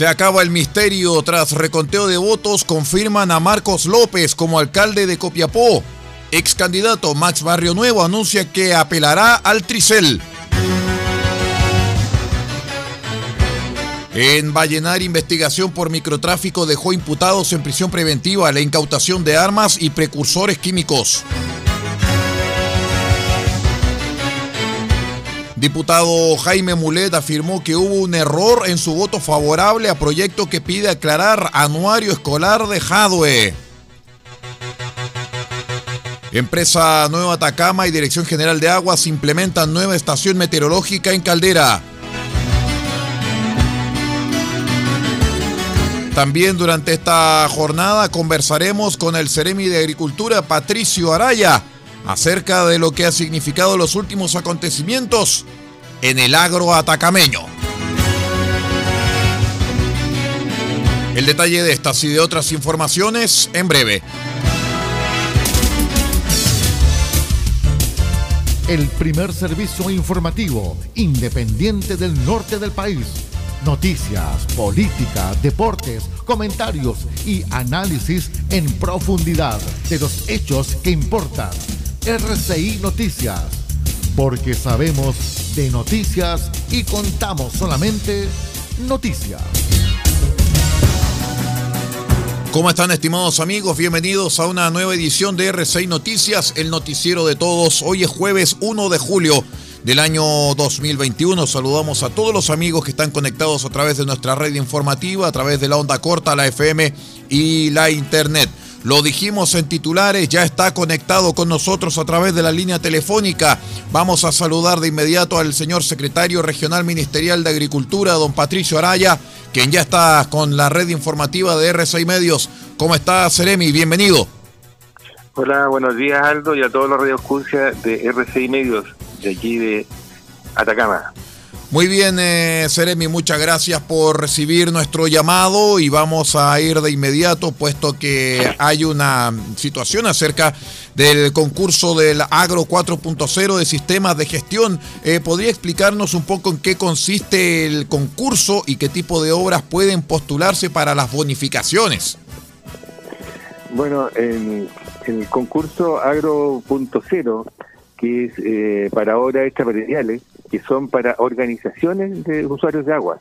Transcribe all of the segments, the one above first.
Se acaba el misterio tras reconteo de votos, confirman a Marcos López como alcalde de Copiapó. Ex candidato Max Barrio Nuevo anuncia que apelará al Tricel. En Vallenar, investigación por microtráfico dejó imputados en prisión preventiva la incautación de armas y precursores químicos. Diputado Jaime Mulet afirmó que hubo un error en su voto favorable a proyecto que pide aclarar anuario escolar de Jadwe. Empresa Nueva Atacama y Dirección General de Aguas implementan nueva estación meteorológica en Caldera. También durante esta jornada conversaremos con el Ceremi de Agricultura, Patricio Araya, acerca de lo que ha significado los últimos acontecimientos en el agro atacameño. El detalle de estas y de otras informaciones en breve. el primer servicio informativo independiente del norte del país. Noticias, política, deportes, comentarios y análisis en profundidad de los hechos que importan. RCI Noticias, porque sabemos de noticias y contamos solamente noticias. ¿Cómo están estimados amigos? Bienvenidos a una nueva edición de R6 Noticias, el noticiero de todos. Hoy es jueves 1 de julio del año 2021. Saludamos a todos los amigos que están conectados a través de nuestra red informativa, a través de la onda corta, la FM y la Internet. Lo dijimos en titulares, ya está conectado con nosotros a través de la línea telefónica. Vamos a saludar de inmediato al señor secretario regional ministerial de Agricultura, don Patricio Araya, quien ya está con la red informativa de R6 Medios. ¿Cómo está, Seremi? Bienvenido. Hola, buenos días, Aldo, y a todos los radioescuchas de R6 Medios, de aquí de Atacama. Muy bien, eh, Seremi, muchas gracias por recibir nuestro llamado y vamos a ir de inmediato, puesto que hay una situación acerca del concurso del Agro 4.0 de sistemas de gestión. Eh, ¿Podría explicarnos un poco en qué consiste el concurso y qué tipo de obras pueden postularse para las bonificaciones? Bueno, el, el concurso Agro.0 que es eh, para obras extraprediales, que son para organizaciones de usuarios de agua,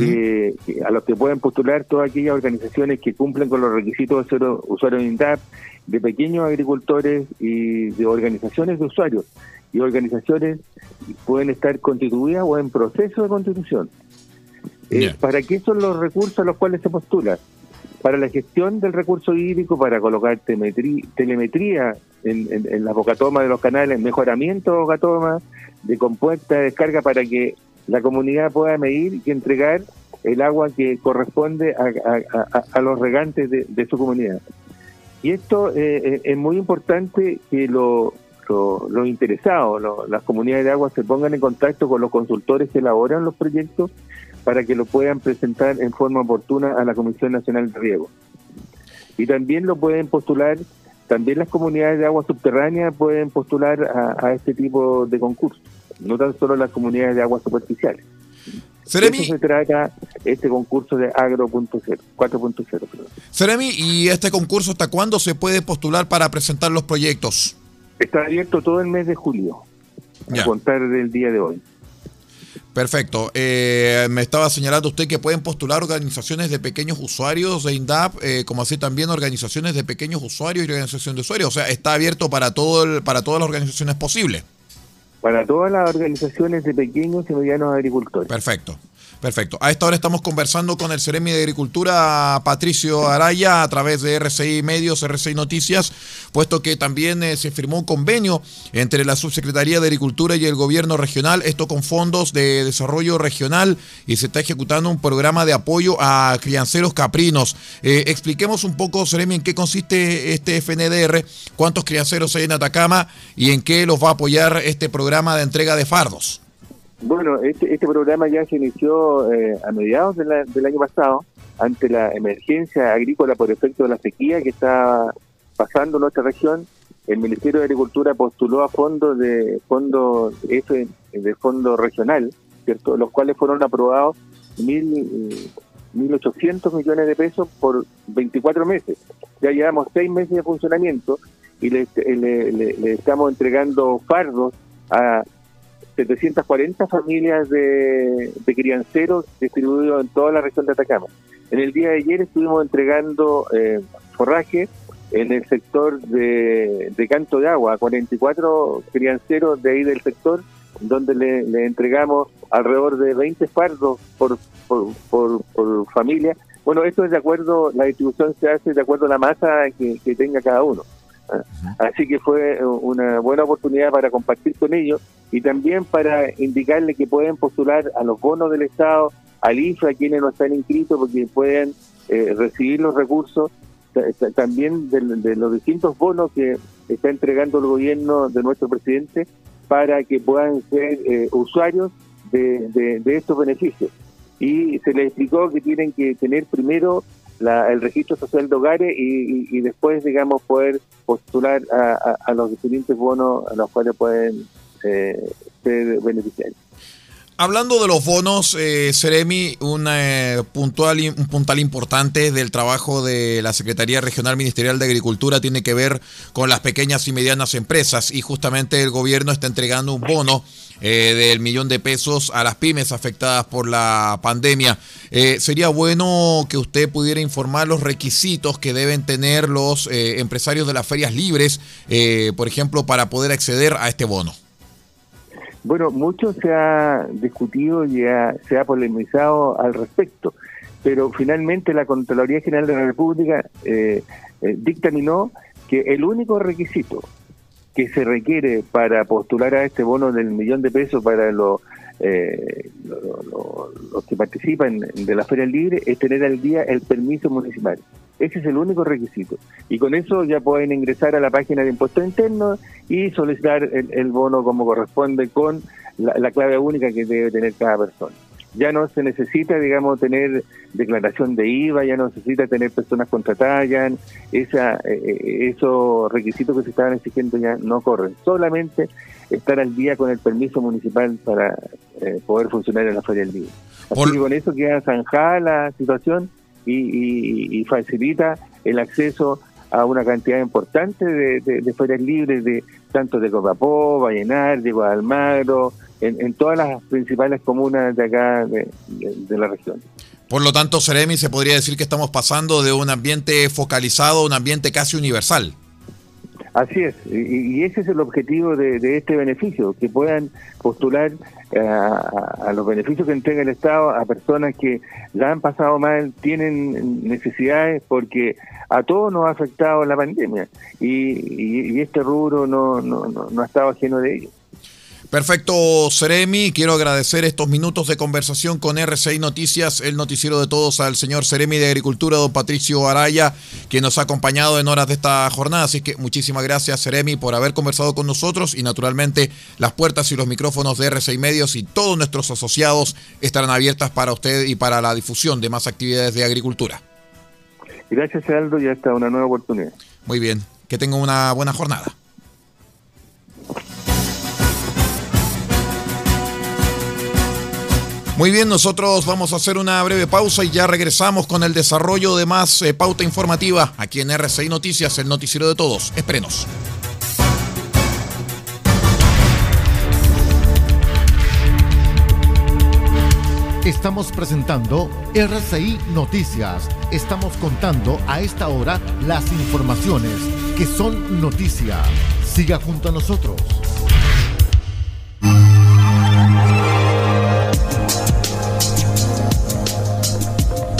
eh, a los que pueden postular todas aquellas organizaciones que cumplen con los requisitos de ser usuarios de INDAP, de pequeños agricultores y de organizaciones de usuarios. Y organizaciones pueden estar constituidas o en proceso de constitución. Eh, ¿Para qué son los recursos a los cuales se postula? Para la gestión del recurso hídrico, para colocar telemetría en, las bocatomas de los canales, mejoramiento de bocatomas, de compuesta, de descarga, para que la comunidad pueda medir y entregar el agua que corresponde a, los regantes de, su comunidad. Y esto eh, eh, es muy importante que los interesados, las comunidades de agua se pongan en contacto con los consultores que elaboran los proyectos para que lo puedan presentar en forma oportuna a la Comisión Nacional de Riego. Y también lo pueden postular, también las comunidades de agua subterránea pueden postular a, este tipo de concursos, no tan solo las comunidades de aguas superficiales. Seremi, Eso se trata este concurso de Agro 4.0. Seremi, ¿y este concurso hasta cuándo se puede postular para presentar los proyectos? Está abierto todo el mes de julio, a contar del día de hoy. Perfecto. Eh, me estaba señalando usted que pueden postular organizaciones de pequeños usuarios de INDAP, eh, como así también organizaciones de pequeños usuarios y organización de usuarios. O sea, está abierto para todo para todas las organizaciones posibles. Para todas las organizaciones de pequeños y medianos agricultores. Perfecto. Perfecto. A esta hora estamos conversando con el Ceremi de Agricultura, Patricio Araya, a través de RCI Medios, RCI Noticias, puesto que también eh, se firmó un convenio entre la Subsecretaría de Agricultura y el Gobierno Regional, esto con fondos de desarrollo regional, y se está ejecutando un programa de apoyo a crianceros caprinos. Eh, expliquemos un poco, Ceremi, en qué consiste este FNDR, cuántos crianceros hay en Atacama y en qué los va a apoyar este programa de entrega de fardos. Bueno, este, este programa ya se inició eh, a mediados del año pasado, ante la emergencia agrícola por efecto de la sequía que está pasando en nuestra región. El Ministerio de Agricultura postuló a fondos de fondo F, de fondo regional, cierto, los cuales fueron aprobados mil 1.800 millones de pesos por 24 meses. Ya llevamos seis meses de funcionamiento y le, le estamos entregando fardos a 740 familias de, crianceros distribuidos en toda la región de Atacama. En el día de ayer estuvimos entregando eh, forraje en el sector de, canto de agua a 44 crianceros de ahí del sector, donde le, entregamos alrededor de 20 fardos por, por, familia. Bueno, esto es de acuerdo, la distribución se hace de acuerdo a la masa que tenga cada uno. Así que fue una buena oportunidad para compartir con ellos y también para indicarle que pueden postular a los bonos del Estado, al IFA, quienes no están inscritos, porque pueden eh, recibir los recursos también de, los distintos bonos que está entregando el gobierno de nuestro presidente para que puedan ser eh, usuarios de estos beneficios. Y se les explicó que tienen que tener primero el registro social de hogares y, después, digamos, poder postular a, los diferentes bonos a los cuales pueden eh, ser beneficiarios. Hablando de los bonos, eh, Seremi, una, eh, puntual, un puntal importante del trabajo de la Secretaría Regional Ministerial de Agricultura tiene que ver con las pequeñas y medianas empresas y justamente el gobierno está entregando un bono eh, del millón de pesos a las pymes afectadas por la pandemia. Eh, sería bueno que usted pudiera informar los requisitos que deben tener los eh, empresarios de las ferias libres, por ejemplo, para poder acceder a este bono. Bueno, mucho se ha discutido y se ha polemizado al respecto, pero finalmente la Contraloría General de la República dictaminó que el único requisito que se requiere para postular a este bono del millón de pesos para los eh, los que participan de la Feria Libre es tener al día el permiso municipal. Ese es el único requisito. Y con eso ya pueden ingresar a la página de impuestos internos y solicitar el, bono como corresponde con la clave única que debe tener cada persona ya no se necesita, digamos, tener declaración de IVA, ya no necesita tener personas contratadas, ya esa, eh, eh, esos requisitos que se estaban exigiendo ya no corren. Solamente estar al día con el permiso municipal para eh, poder funcionar en la Feria del. Así que con eso queda zanjada la situación y, facilita el acceso a una cantidad importante de, de, ferias libres, de tanto de Copapó, Vallenar, de Guadalmagro, en, todas las principales comunas de acá de, la región. Por lo tanto, Seremi, se podría decir que estamos pasando de un ambiente focalizado a un ambiente casi universal. Así es, y, ese es el objetivo de, este beneficio, que puedan postular eh, a, los beneficios que entrega el Estado a personas que la han pasado mal, tienen necesidades, porque a todos nos ha afectado la pandemia y, este rubro no, no, no, no ha estado ajeno de ello. Perfecto, Seremi. Quiero agradecer estos minutos de conversación con RCI Noticias, el noticiero de todos, al señor Seremi de Agricultura, don Patricio Araya, quien nos ha acompañado en horas de esta jornada. Así que muchísimas gracias, Seremi, por haber conversado con nosotros y naturalmente las puertas y los micrófonos de RCI Medios y todos nuestros asociados estarán abiertas para usted y para la difusión de más actividades de agricultura. Gracias, Aldo, y hasta una nueva oportunidad. Muy bien, que tenga una buena jornada. Muy bien, nosotros vamos a hacer una breve pausa y ya regresamos con el desarrollo de más eh, pauta informativa aquí en RCI Noticias, el noticiero de todos. Espérenos. Estamos presentando RCI Noticias. Estamos contando a esta hora las informaciones que son noticia. Siga junto a nosotros.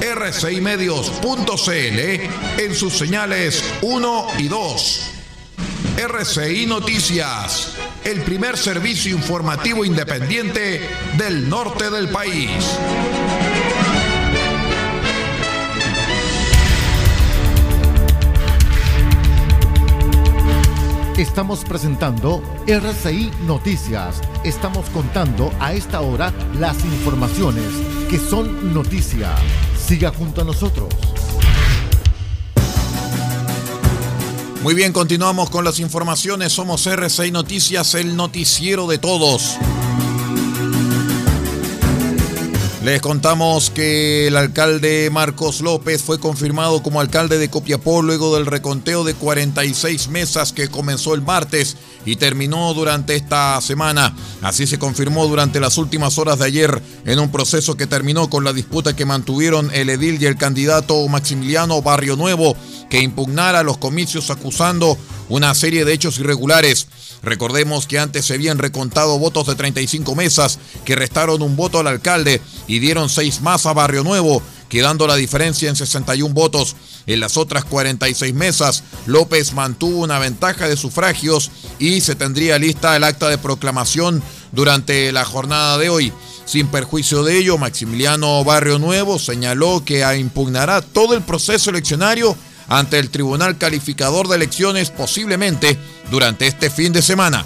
rcimedios.cl en sus señales 1 y 2. RCI Noticias, el primer servicio informativo independiente del norte del país. Estamos presentando RCI Noticias. Estamos contando a esta hora las informaciones que son noticia. Siga junto a nosotros. Muy bien, continuamos con las informaciones. Somos RCI Noticias, el noticiero de todos. Les contamos que el alcalde Marcos López fue confirmado como alcalde de Copiapó luego del reconteo de 46 mesas que comenzó el martes y terminó durante esta semana. Así se confirmó durante las últimas horas de ayer en un proceso que terminó con la disputa que mantuvieron el edil y el candidato Maximiliano Barrio Nuevo que impugnara los comicios acusando una serie de hechos irregulares. Recordemos que antes se habían recontado votos de 35 mesas que restaron un voto al alcalde y dieron seis más a Barrio Nuevo, quedando la diferencia en 61 votos. En las otras 46 mesas, López mantuvo una ventaja de sufragios y se tendría lista el acta de proclamación durante la jornada de hoy. Sin perjuicio de ello, Maximiliano Barrio Nuevo señaló que impugnará todo el proceso eleccionario ante el Tribunal Calificador de Elecciones posiblemente durante este fin de semana.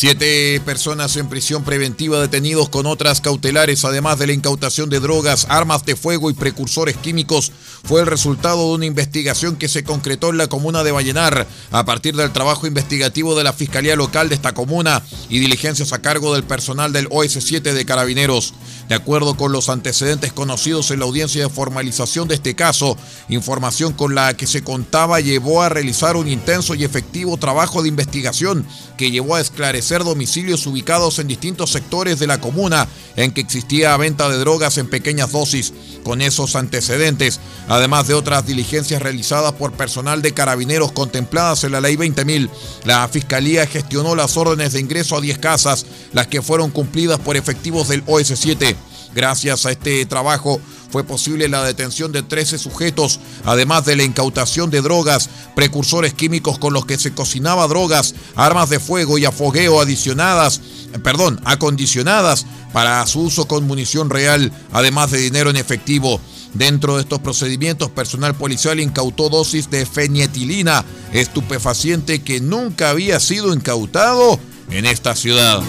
Siete personas en prisión preventiva detenidos con otras cautelares, además de la incautación de drogas, armas de fuego y precursores químicos, fue el resultado de una investigación que se concretó en la comuna de Vallenar a partir del trabajo investigativo de la Fiscalía Local de esta comuna y diligencias a cargo del personal del OS7 de Carabineros. De acuerdo con los antecedentes conocidos en la audiencia de formalización de este caso, información con la que se contaba llevó a realizar un intenso y efectivo trabajo de investigación que llevó a esclarecer domicilios ubicados en distintos sectores de la comuna en que existía venta de drogas en pequeñas dosis. Con esos antecedentes, además de otras diligencias realizadas por personal de carabineros contempladas en la ley 20.000, la Fiscalía gestionó las órdenes de ingreso a 10 casas, las que fueron cumplidas por efectivos del OS7. Gracias a este trabajo, fue posible la detención de 13 sujetos, además de la incautación de drogas, precursores químicos con los que se cocinaba drogas, armas de fuego y afogueo adicionadas, perdón, acondicionadas para su uso con munición real, además de dinero en efectivo. Dentro de estos procedimientos, personal policial incautó dosis de fenietilina, estupefaciente que nunca había sido incautado en esta ciudad.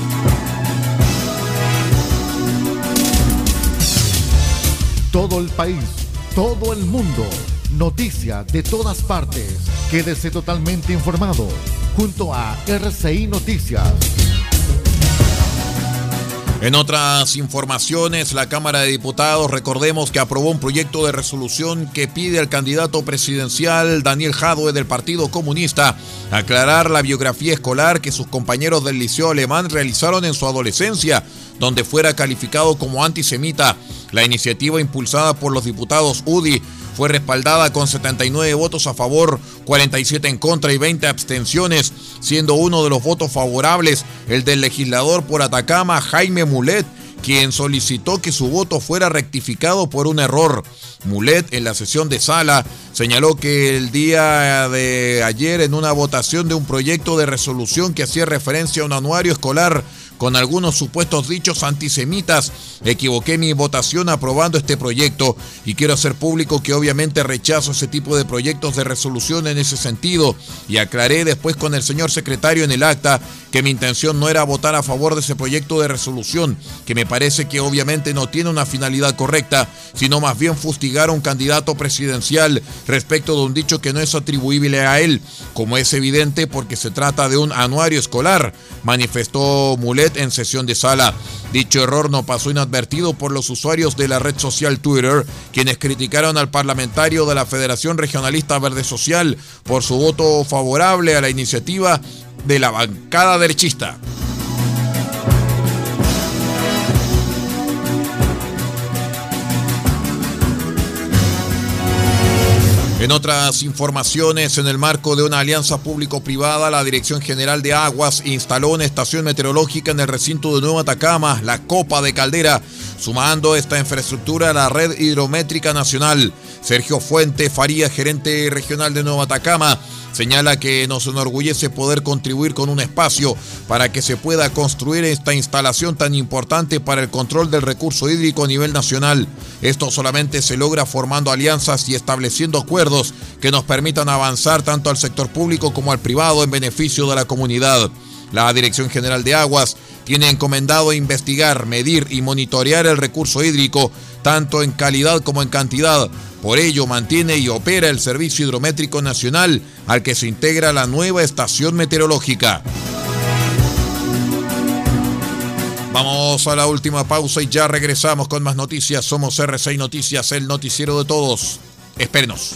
Todo el país, todo el mundo, noticias de todas partes. Quédese totalmente informado junto a RCI Noticias. En otras informaciones, la Cámara de Diputados, recordemos que aprobó un proyecto de resolución que pide al candidato presidencial Daniel Jadwe del Partido Comunista aclarar la biografía escolar que sus compañeros del Liceo Alemán realizaron en su adolescencia, donde fuera calificado como antisemita. La iniciativa impulsada por los diputados UDI fue respaldada con 79 votos a favor, 47 en contra y 20 abstenciones, siendo uno de los votos favorables el del legislador por Atacama, Jaime Mulet, quien solicitó que su voto fuera rectificado por un error. Mulet, en la sesión de sala, señaló que el día de ayer, en una votación de un proyecto de resolución que hacía referencia a un anuario escolar con algunos supuestos dichos antisemitas. Equivoqué mi votación aprobando este proyecto y quiero hacer público que obviamente rechazo ese tipo de proyectos de resolución en ese sentido y aclaré después con el señor secretario en el acta que mi intención no era votar a favor de ese proyecto de resolución, que me parece que obviamente no tiene una finalidad correcta, sino más bien fustigar a un candidato presidencial respecto de un dicho que no es atribuible a él, como es evidente porque se trata de un anuario escolar, manifestó Mulet en sesión de sala. Dicho error no pasó inadvertido por los usuarios de la red social Twitter, quienes criticaron al parlamentario de la Federación Regionalista Verde Social por su voto favorable a la iniciativa de la bancada derechista. En otras informaciones, en el marco de una alianza público-privada, la Dirección General de Aguas instaló una estación meteorológica en el recinto de Nueva Atacama, la Copa de Caldera, sumando esta infraestructura a la red hidrométrica nacional. Sergio Fuente Faría, gerente regional de Nueva Atacama, señala que nos enorgullece poder contribuir con un espacio para que se pueda construir esta instalación tan importante para el control del recurso hídrico a nivel nacional. Esto solamente se logra formando alianzas y estableciendo acuerdos que nos permitan avanzar tanto al sector público como al privado en beneficio de la comunidad. La Dirección General de Aguas tiene encomendado investigar, medir y monitorear el recurso hídrico, tanto en calidad como en cantidad. Por ello, mantiene y opera el Servicio Hidrométrico Nacional, al que se integra la nueva estación meteorológica. Vamos a la última pausa y ya regresamos con más noticias. Somos RCI Noticias, el noticiero de todos. Espérenos.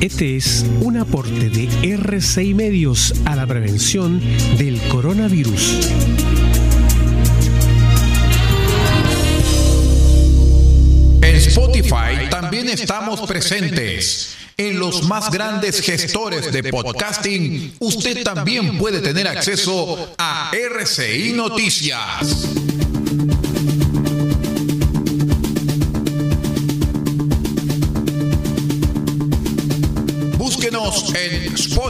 Este es un aporte de R6 Medios a la prevención del coronavirus. En Spotify también estamos presentes. En los más grandes gestores de podcasting, usted también puede tener acceso a RCI Noticias.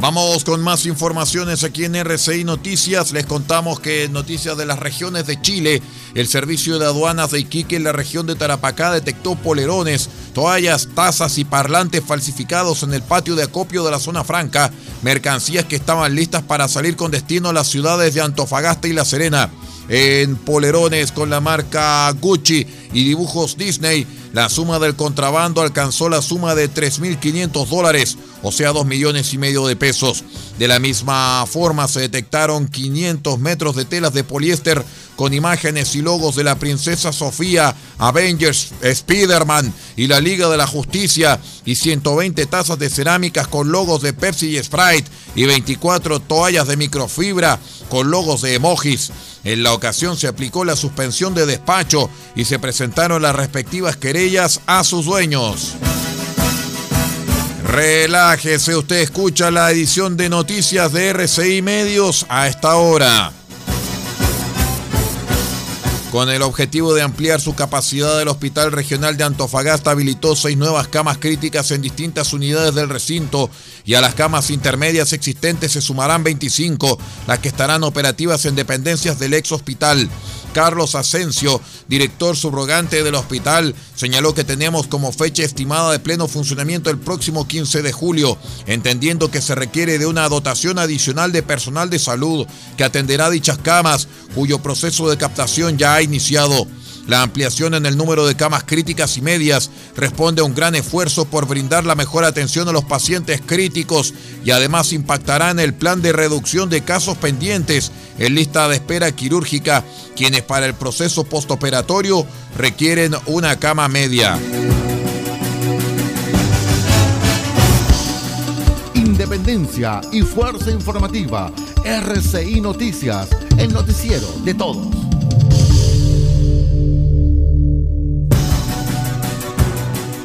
Vamos con más informaciones aquí en RCI Noticias. Les contamos que en noticias de las regiones de Chile, el servicio de aduanas de Iquique en la región de Tarapacá detectó polerones, toallas, tazas y parlantes falsificados en el patio de acopio de la zona franca, mercancías que estaban listas para salir con destino a las ciudades de Antofagasta y La Serena. En polerones con la marca Gucci y dibujos Disney, la suma del contrabando alcanzó la suma de 3.500 dólares, o sea, 2 millones y medio de pesos. De la misma forma, se detectaron 500 metros de telas de poliéster con imágenes y logos de la princesa Sofía, Avengers, Spider-Man y la Liga de la Justicia, y 120 tazas de cerámicas con logos de Pepsi y Sprite, y 24 toallas de microfibra con logos de emojis. En la ocasión se aplicó la suspensión de despacho y se presentaron las respectivas querellas a sus dueños. Relájese, usted escucha la edición de noticias de RCI Medios a esta hora. Con el objetivo de ampliar su capacidad, el Hospital Regional de Antofagasta habilitó seis nuevas camas críticas en distintas unidades del recinto y a las camas intermedias existentes se sumarán 25, las que estarán operativas en dependencias del ex hospital. Carlos Asensio, director subrogante del hospital, señaló que tenemos como fecha estimada de pleno funcionamiento el próximo 15 de julio, entendiendo que se requiere de una dotación adicional de personal de salud que atenderá dichas camas, cuyo proceso de captación ya ha iniciado. La ampliación en el número de camas críticas y medias responde a un gran esfuerzo por brindar la mejor atención a los pacientes críticos y además impactará en el plan de reducción de casos pendientes en lista de espera quirúrgica, quienes para el proceso postoperatorio requieren una cama media. independencia y fuerza informativa. RCI Noticias, el noticiero de todos.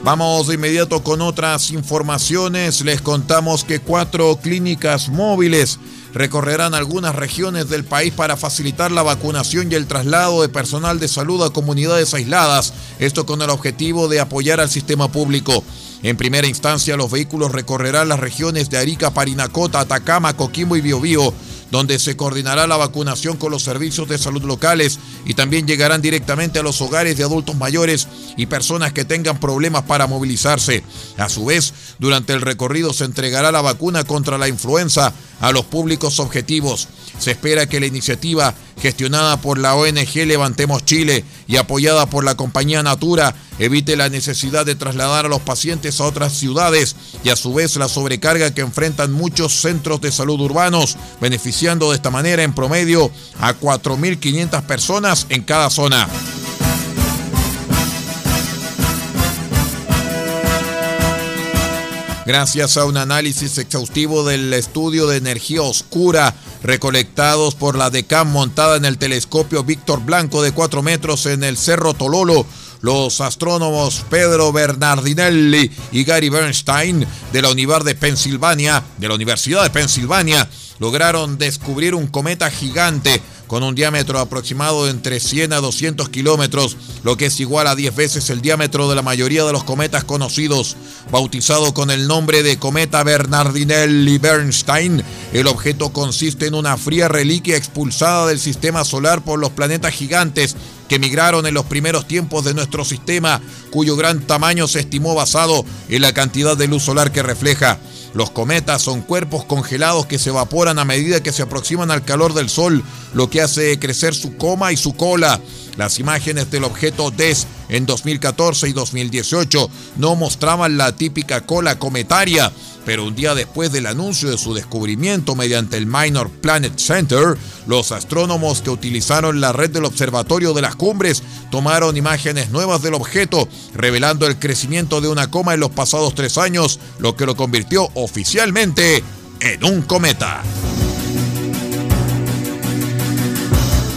Vamos de inmediato con otras informaciones. Les contamos que cuatro clínicas móviles recorrerán algunas regiones del país para facilitar la vacunación y el traslado de personal de salud a comunidades aisladas, esto con el objetivo de apoyar al sistema público. En primera instancia, los vehículos recorrerán las regiones de Arica, Parinacota, Atacama, Coquimbo y Biobío donde se coordinará la vacunación con los servicios de salud locales y también llegarán directamente a los hogares de adultos mayores y personas que tengan problemas para movilizarse. A su vez, durante el recorrido se entregará la vacuna contra la influenza a los públicos objetivos. Se espera que la iniciativa, gestionada por la ONG Levantemos Chile y apoyada por la compañía Natura, evite la necesidad de trasladar a los pacientes a otras ciudades y a su vez la sobrecarga que enfrentan muchos centros de salud urbanos, beneficiando de esta manera en promedio a 4.500 personas en cada zona. Gracias a un análisis exhaustivo del estudio de energía oscura recolectados por la DECAM montada en el telescopio Víctor Blanco de 4 metros en el Cerro Tololo. Los astrónomos Pedro Bernardinelli y Gary Bernstein de la Universidad de Pensilvania, de la Universidad de Pensilvania, lograron descubrir un cometa gigante con un diámetro aproximado de entre 100 a 200 kilómetros, lo que es igual a 10 veces el diámetro de la mayoría de los cometas conocidos. Bautizado con el nombre de cometa Bernardinelli-Bernstein, el objeto consiste en una fría reliquia expulsada del sistema solar por los planetas gigantes que migraron en los primeros tiempos de nuestro sistema, cuyo gran tamaño se estimó basado en la cantidad de luz solar que refleja. Los cometas son cuerpos congelados que se evaporan a medida que se aproximan al calor del Sol, lo que hace crecer su coma y su cola. Las imágenes del objeto DES en 2014 y 2018 no mostraban la típica cola cometaria, pero un día después del anuncio de su descubrimiento mediante el Minor Planet Center, los astrónomos que utilizaron la red del Observatorio de las Cumbres tomaron imágenes nuevas del objeto, revelando el crecimiento de una coma en los pasados tres años, lo que lo convirtió oficialmente en un cometa.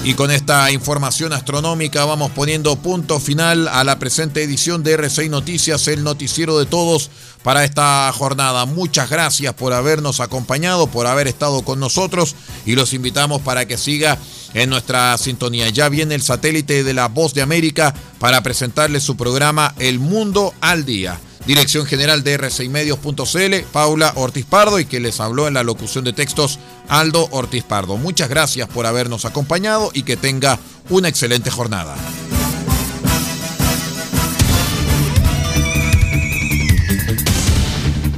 Y con esta información astronómica vamos poniendo punto final a la presente edición de R6 Noticias, el noticiero de todos para esta jornada. Muchas gracias por habernos acompañado, por haber estado con nosotros y los invitamos para que siga en nuestra sintonía. Ya viene el satélite de la Voz de América para presentarles su programa El Mundo al Día. Dirección General de R6medios.cl, Paula Ortiz Pardo, y que les habló en la locución de textos Aldo Ortiz Pardo. Muchas gracias por habernos acompañado y que tenga una excelente jornada.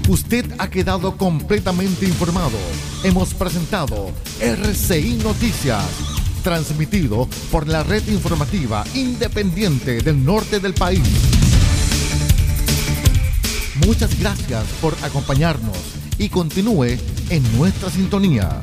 Usted ha quedado completamente informado. Hemos presentado RCI Noticias, transmitido por la red informativa independiente del norte del país. Muchas gracias por acompañarnos y continúe en nuestra sintonía.